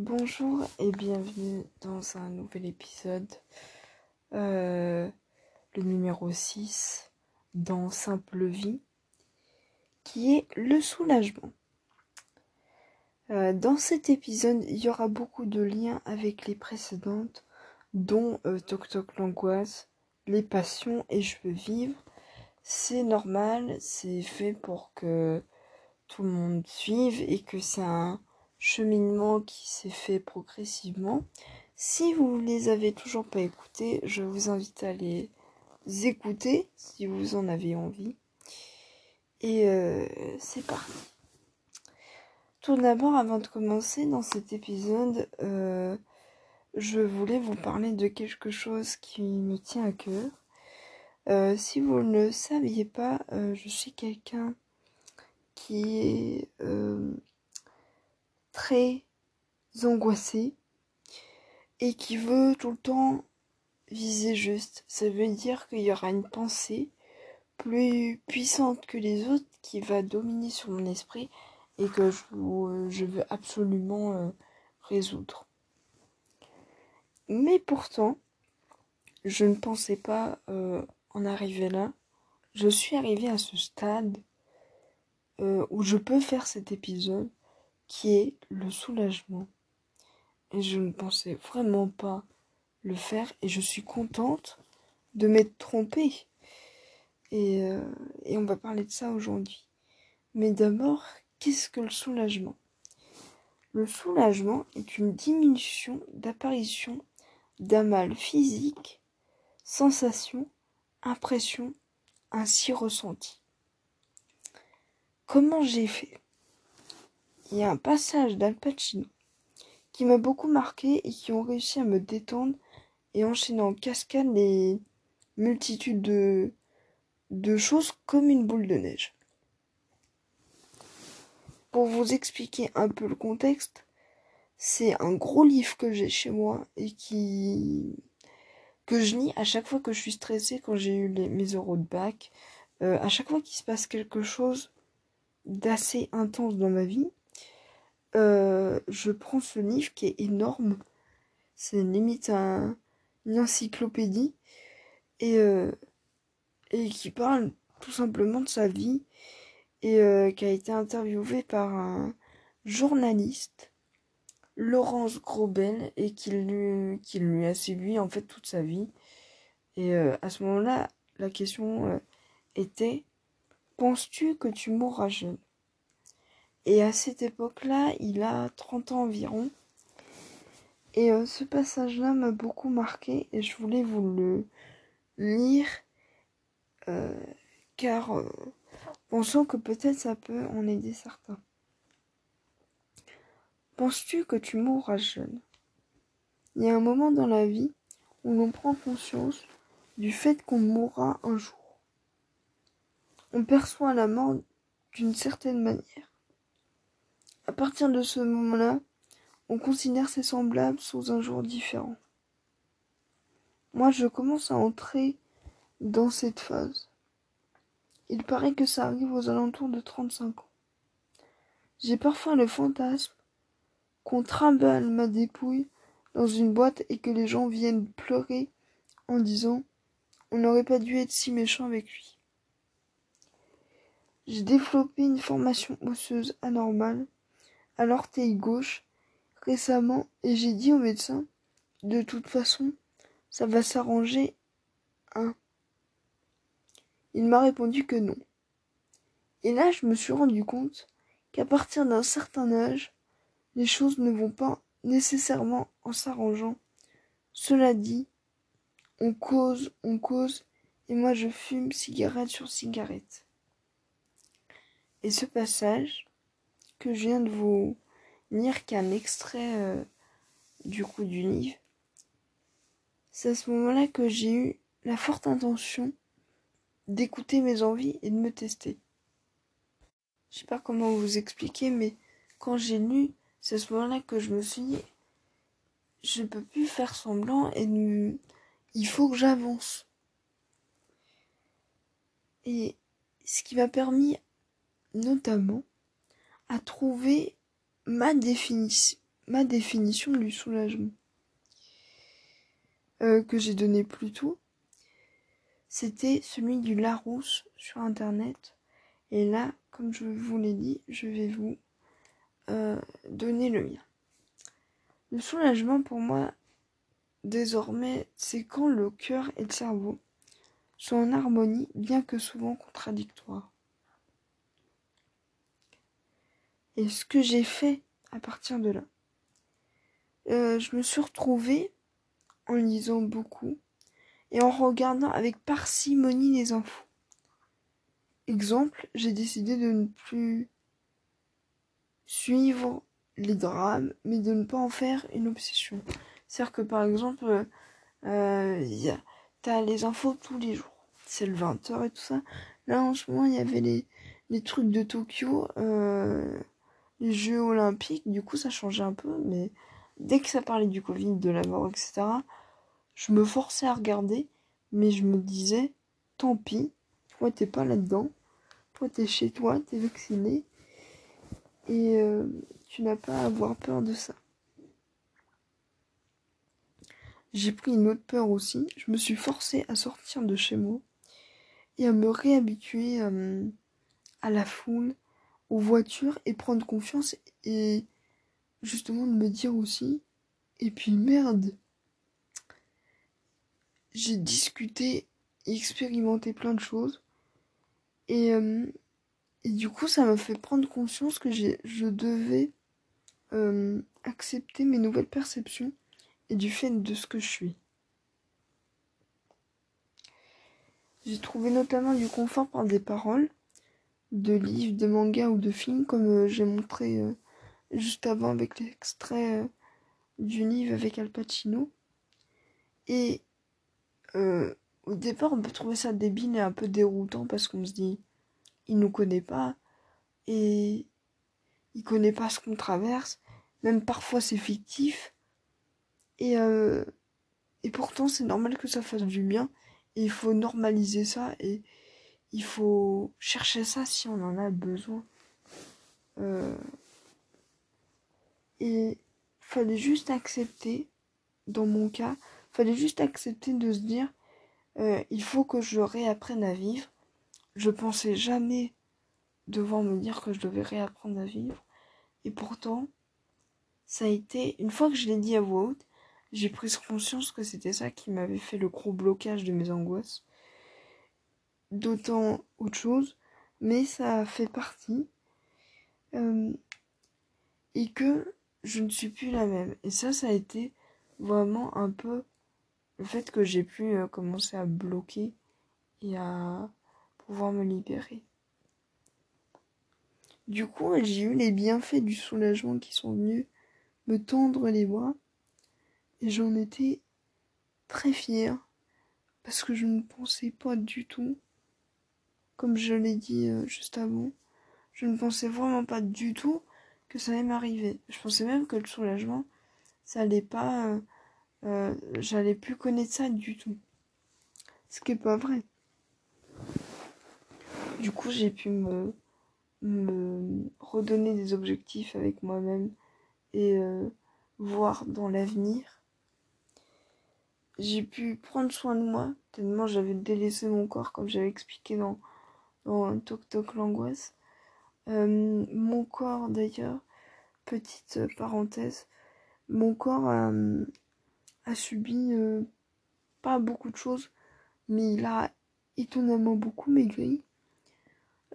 Bonjour et bienvenue dans un nouvel épisode, euh, le numéro 6, dans Simple Vie, qui est le soulagement. Euh, dans cet épisode, il y aura beaucoup de liens avec les précédentes, dont euh, Toc Toc l'angoisse, les passions et je veux vivre. C'est normal, c'est fait pour que tout le monde suive et que un cheminement qui s'est fait progressivement. Si vous les avez toujours pas écoutés, je vous invite à les écouter si vous en avez envie. Et euh, c'est parti. Tout d'abord, avant de commencer dans cet épisode, euh, je voulais vous parler de quelque chose qui me tient à cœur. Euh, si vous ne le saviez pas, je suis quelqu'un qui est très angoissé et qui veut tout le temps viser juste. Ça veut dire qu'il y aura une pensée plus puissante que les autres qui va dominer sur mon esprit et que je, veux absolument euh, résoudre. Mais pourtant, je ne pensais pas euh, en arriver là. Je suis arrivée à ce stade euh, où je peux faire cet épisode qui est le soulagement. Et je ne pensais vraiment pas le faire et je suis contente de m'être trompée. Et, euh, et on va parler de ça aujourd'hui. Mais d'abord, qu'est-ce que le soulagement? Le soulagement est une diminution d'apparition d'un mal physique, sensation, impression ainsi ressenti. Comment j'ai fait? Il y a un passage d'Al Pacino qui m'a beaucoup marqué et qui ont réussi à me détendre et enchaîner en cascade les multitudes de, de choses comme une boule de neige. Pour vous expliquer un peu le contexte, c'est un gros livre que j'ai chez moi et qui que je lis à chaque fois que je suis stressée quand j'ai eu mes euros de bac, euh, à chaque fois qu'il se passe quelque chose d'assez intense dans ma vie, euh, je prends ce livre qui est énorme. C'est limite un, une encyclopédie. Et, euh, et qui parle tout simplement de sa vie. Et euh, qui a été interviewé par un journaliste, Laurence Grobel, et qui lui, qui lui a suivi en fait toute sa vie. Et à ce moment-là, la question était Penses-tu que tu mourras jeune? Et à cette époque-là, il a 30 ans environ. Et euh, ce passage-là m'a beaucoup marqué et je voulais vous le lire euh, car euh, pensons que peut-être ça peut en aider certains. Penses-tu que tu mourras jeune? Il y a un moment dans la vie où l'on prend conscience du fait qu'on mourra un jour. On perçoit la mort d'une certaine manière. À partir de ce moment-là, on considère ses semblables sous un jour différent. Moi, je commence à entrer dans cette phase. Il paraît que ça arrive aux alentours de 35 ans. J'ai parfois le fantasme qu'on trimballe ma dépouille dans une boîte et que les gens viennent pleurer en disant on n'aurait pas dû être si méchant avec lui. J'ai développé une formation osseuse anormale à l'orteil gauche récemment et j'ai dit au médecin de toute façon ça va s'arranger hein. Il m'a répondu que non. Et là je me suis rendu compte qu'à partir d'un certain âge, les choses ne vont pas nécessairement en s'arrangeant. Cela dit, on cause, on cause, et moi je fume cigarette sur cigarette. Et ce passage, que je viens de vous lire qu'un extrait euh, du coup du livre. C'est à ce moment-là que j'ai eu la forte intention d'écouter mes envies et de me tester. Je sais pas comment vous expliquer, mais quand j'ai lu, c'est à ce moment-là que je me suis dit, je peux plus faire semblant et il faut que j'avance. Et ce qui m'a permis notamment à trouver ma définition, du soulagement euh, que j'ai donné plus tôt. C'était celui du Larousse sur internet. Et là, comme je vous l'ai dit, je vais vous euh, donner le mien. Le soulagement pour moi, désormais, c'est quand le cœur et le cerveau sont en harmonie, bien que souvent contradictoires. Et ce que j'ai fait à partir de là, euh, je me suis retrouvée en lisant beaucoup et en regardant avec parcimonie les infos. Exemple, j'ai décidé de ne plus suivre les drames, mais de ne pas en faire une obsession. C'est-à-dire que par exemple, euh, t'as les infos tous les jours. C'est le 20h et tout ça. Là en ce moment, il y avait les, les trucs de Tokyo. Euh, les Jeux Olympiques, du coup ça changeait un peu, mais dès que ça parlait du Covid, de la mort, etc., je me forçais à regarder, mais je me disais, tant pis, toi t'es pas là-dedans, toi t'es chez toi, t'es vacciné, et euh, tu n'as pas à avoir peur de ça. J'ai pris une autre peur aussi, je me suis forcée à sortir de chez moi et à me réhabituer euh, à la foule, aux voitures et prendre confiance et justement de me dire aussi et puis merde j'ai discuté expérimenté plein de choses et, euh, du coup ça m'a fait prendre conscience que je devais euh, accepter mes nouvelles perceptions et du fait de ce que je suis. J'ai trouvé notamment du confort par des paroles de livres, de mangas ou de films, comme euh, j'ai montré euh, juste avant avec l'extrait euh, du livre avec Al Pacino. Et au départ, on peut trouver ça débile et un peu déroutant parce qu'on se dit, il nous connaît pas et il connaît pas ce qu'on traverse. Même parfois, c'est fictif. Et, et pourtant, c'est normal que ça fasse du bien. Et il faut normaliser ça et il faut chercher ça si on en a besoin. Euh, et fallait juste accepter, dans mon cas, fallait juste accepter de se dire, euh, il faut que je réapprenne à vivre. Je pensais jamais devoir me dire que je devais réapprendre à vivre. Et pourtant, ça a été, une fois que je l'ai dit à voix haute, j'ai pris conscience que c'était ça qui m'avait fait le gros blocage de mes angoisses d'autant autre chose, mais ça fait partie. Euh, et que je ne suis plus la même. Et ça, ça a été vraiment un peu le fait que j'ai pu euh, commencer à bloquer et à pouvoir me libérer. Du coup, j'ai eu les bienfaits du soulagement qui sont venus me tendre les bras. Et j'en étais très fière. Parce que je ne pensais pas du tout comme je l'ai dit euh, juste avant, je ne pensais vraiment pas du tout que ça allait m'arriver. Je pensais même que le soulagement, ça allait pas, euh, euh, j'allais plus connaître ça du tout. Ce qui est pas vrai. Du coup, j'ai pu me redonner des objectifs avec moi-même et voir dans l'avenir. J'ai pu prendre soin de moi, tellement j'avais délaissé mon corps, comme j'avais expliqué dans, dans Toc Toc l'angoisse. Euh, mon corps d'ailleurs, petite parenthèse, mon corps a, subi euh, pas beaucoup de choses, mais il a étonnamment beaucoup maigri.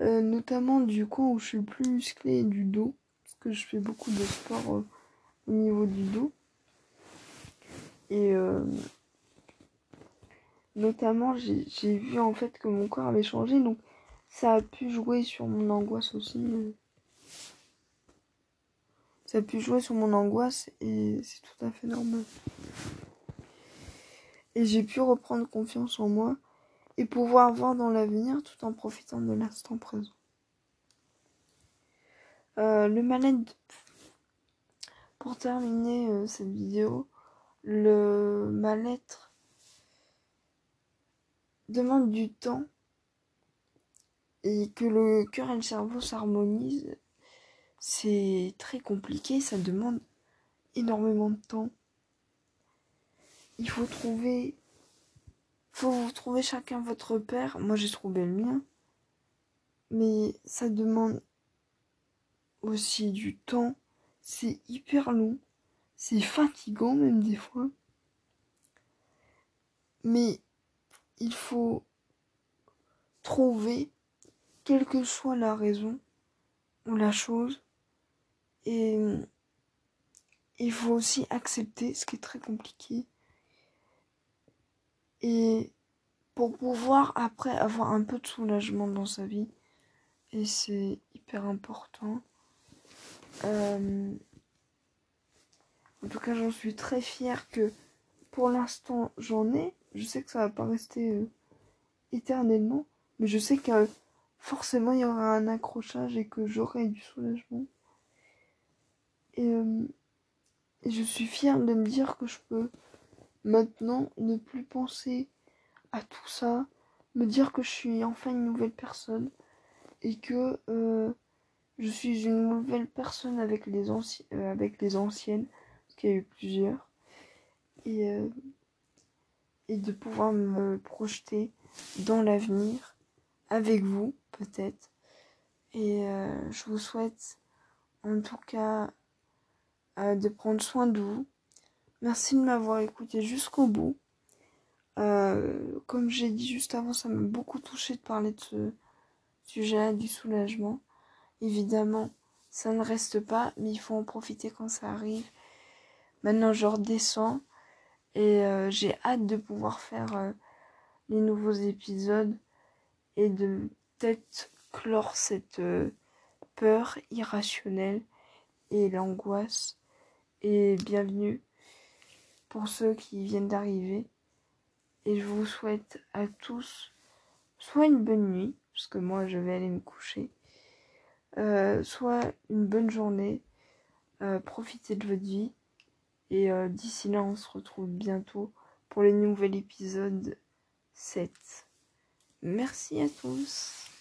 Euh, notamment du coin où je suis plus musclé du dos, parce que je fais beaucoup de sport au niveau du dos. Et notamment j'ai vu en fait que mon corps avait changé, donc ça a pu jouer sur mon angoisse aussi. Ça a pu jouer sur mon angoisse et c'est tout à fait normal. Et j'ai pu reprendre confiance en moi et pouvoir voir dans l'avenir tout en profitant de l'instant présent. Euh, le mal-être. Pour terminer euh, cette vidéo, le mal-être demande du temps et que le cœur et le cerveau s'harmonisent, c'est très compliqué, ça demande énormément de temps. Il faut trouver. Faut vous trouver chacun votre père. Moi j'ai trouvé le mien. Mais ça demande aussi du temps. C'est hyper long. C'est fatigant même des fois. Mais il faut trouver, quelle que soit la raison ou la chose, et il faut aussi accepter, ce qui est très compliqué. Et pour pouvoir après avoir un peu de soulagement dans sa vie, et c'est hyper important. Euh, en tout cas, j'en suis très fière que pour l'instant j'en ai. Je sais que ça va pas rester euh, éternellement, mais je sais que forcément il y aura un accrochage et que j'aurai du soulagement. Et, euh, je suis fière de me dire que je peux maintenant ne plus penser à tout ça, me dire que je suis enfin une nouvelle personne et que euh, je suis une nouvelle personne avec les, euh, anciennes, qu'il y a eu plusieurs, et de pouvoir me projeter dans l'avenir avec vous peut-être. Et euh, je vous souhaite en tout cas euh, de prendre soin de vous. Merci de m'avoir écouté jusqu'au bout. Euh, comme j'ai dit juste avant, ça m'a beaucoup touché de parler de ce sujet du soulagement. Évidemment, ça ne reste pas, mais il faut en profiter quand ça arrive. Maintenant, je redescends et j'ai hâte de pouvoir faire les nouveaux épisodes et de peut-être cette euh, peur irrationnelle et l'angoisse. Et bienvenue pour ceux qui viennent d'arriver. Et je vous souhaite à tous soit une bonne nuit, parce que moi je vais aller me coucher, euh, soit une bonne journée, euh, profitez de votre vie. Et d'ici là, on se retrouve bientôt pour le nouvel épisode 7. Merci à tous.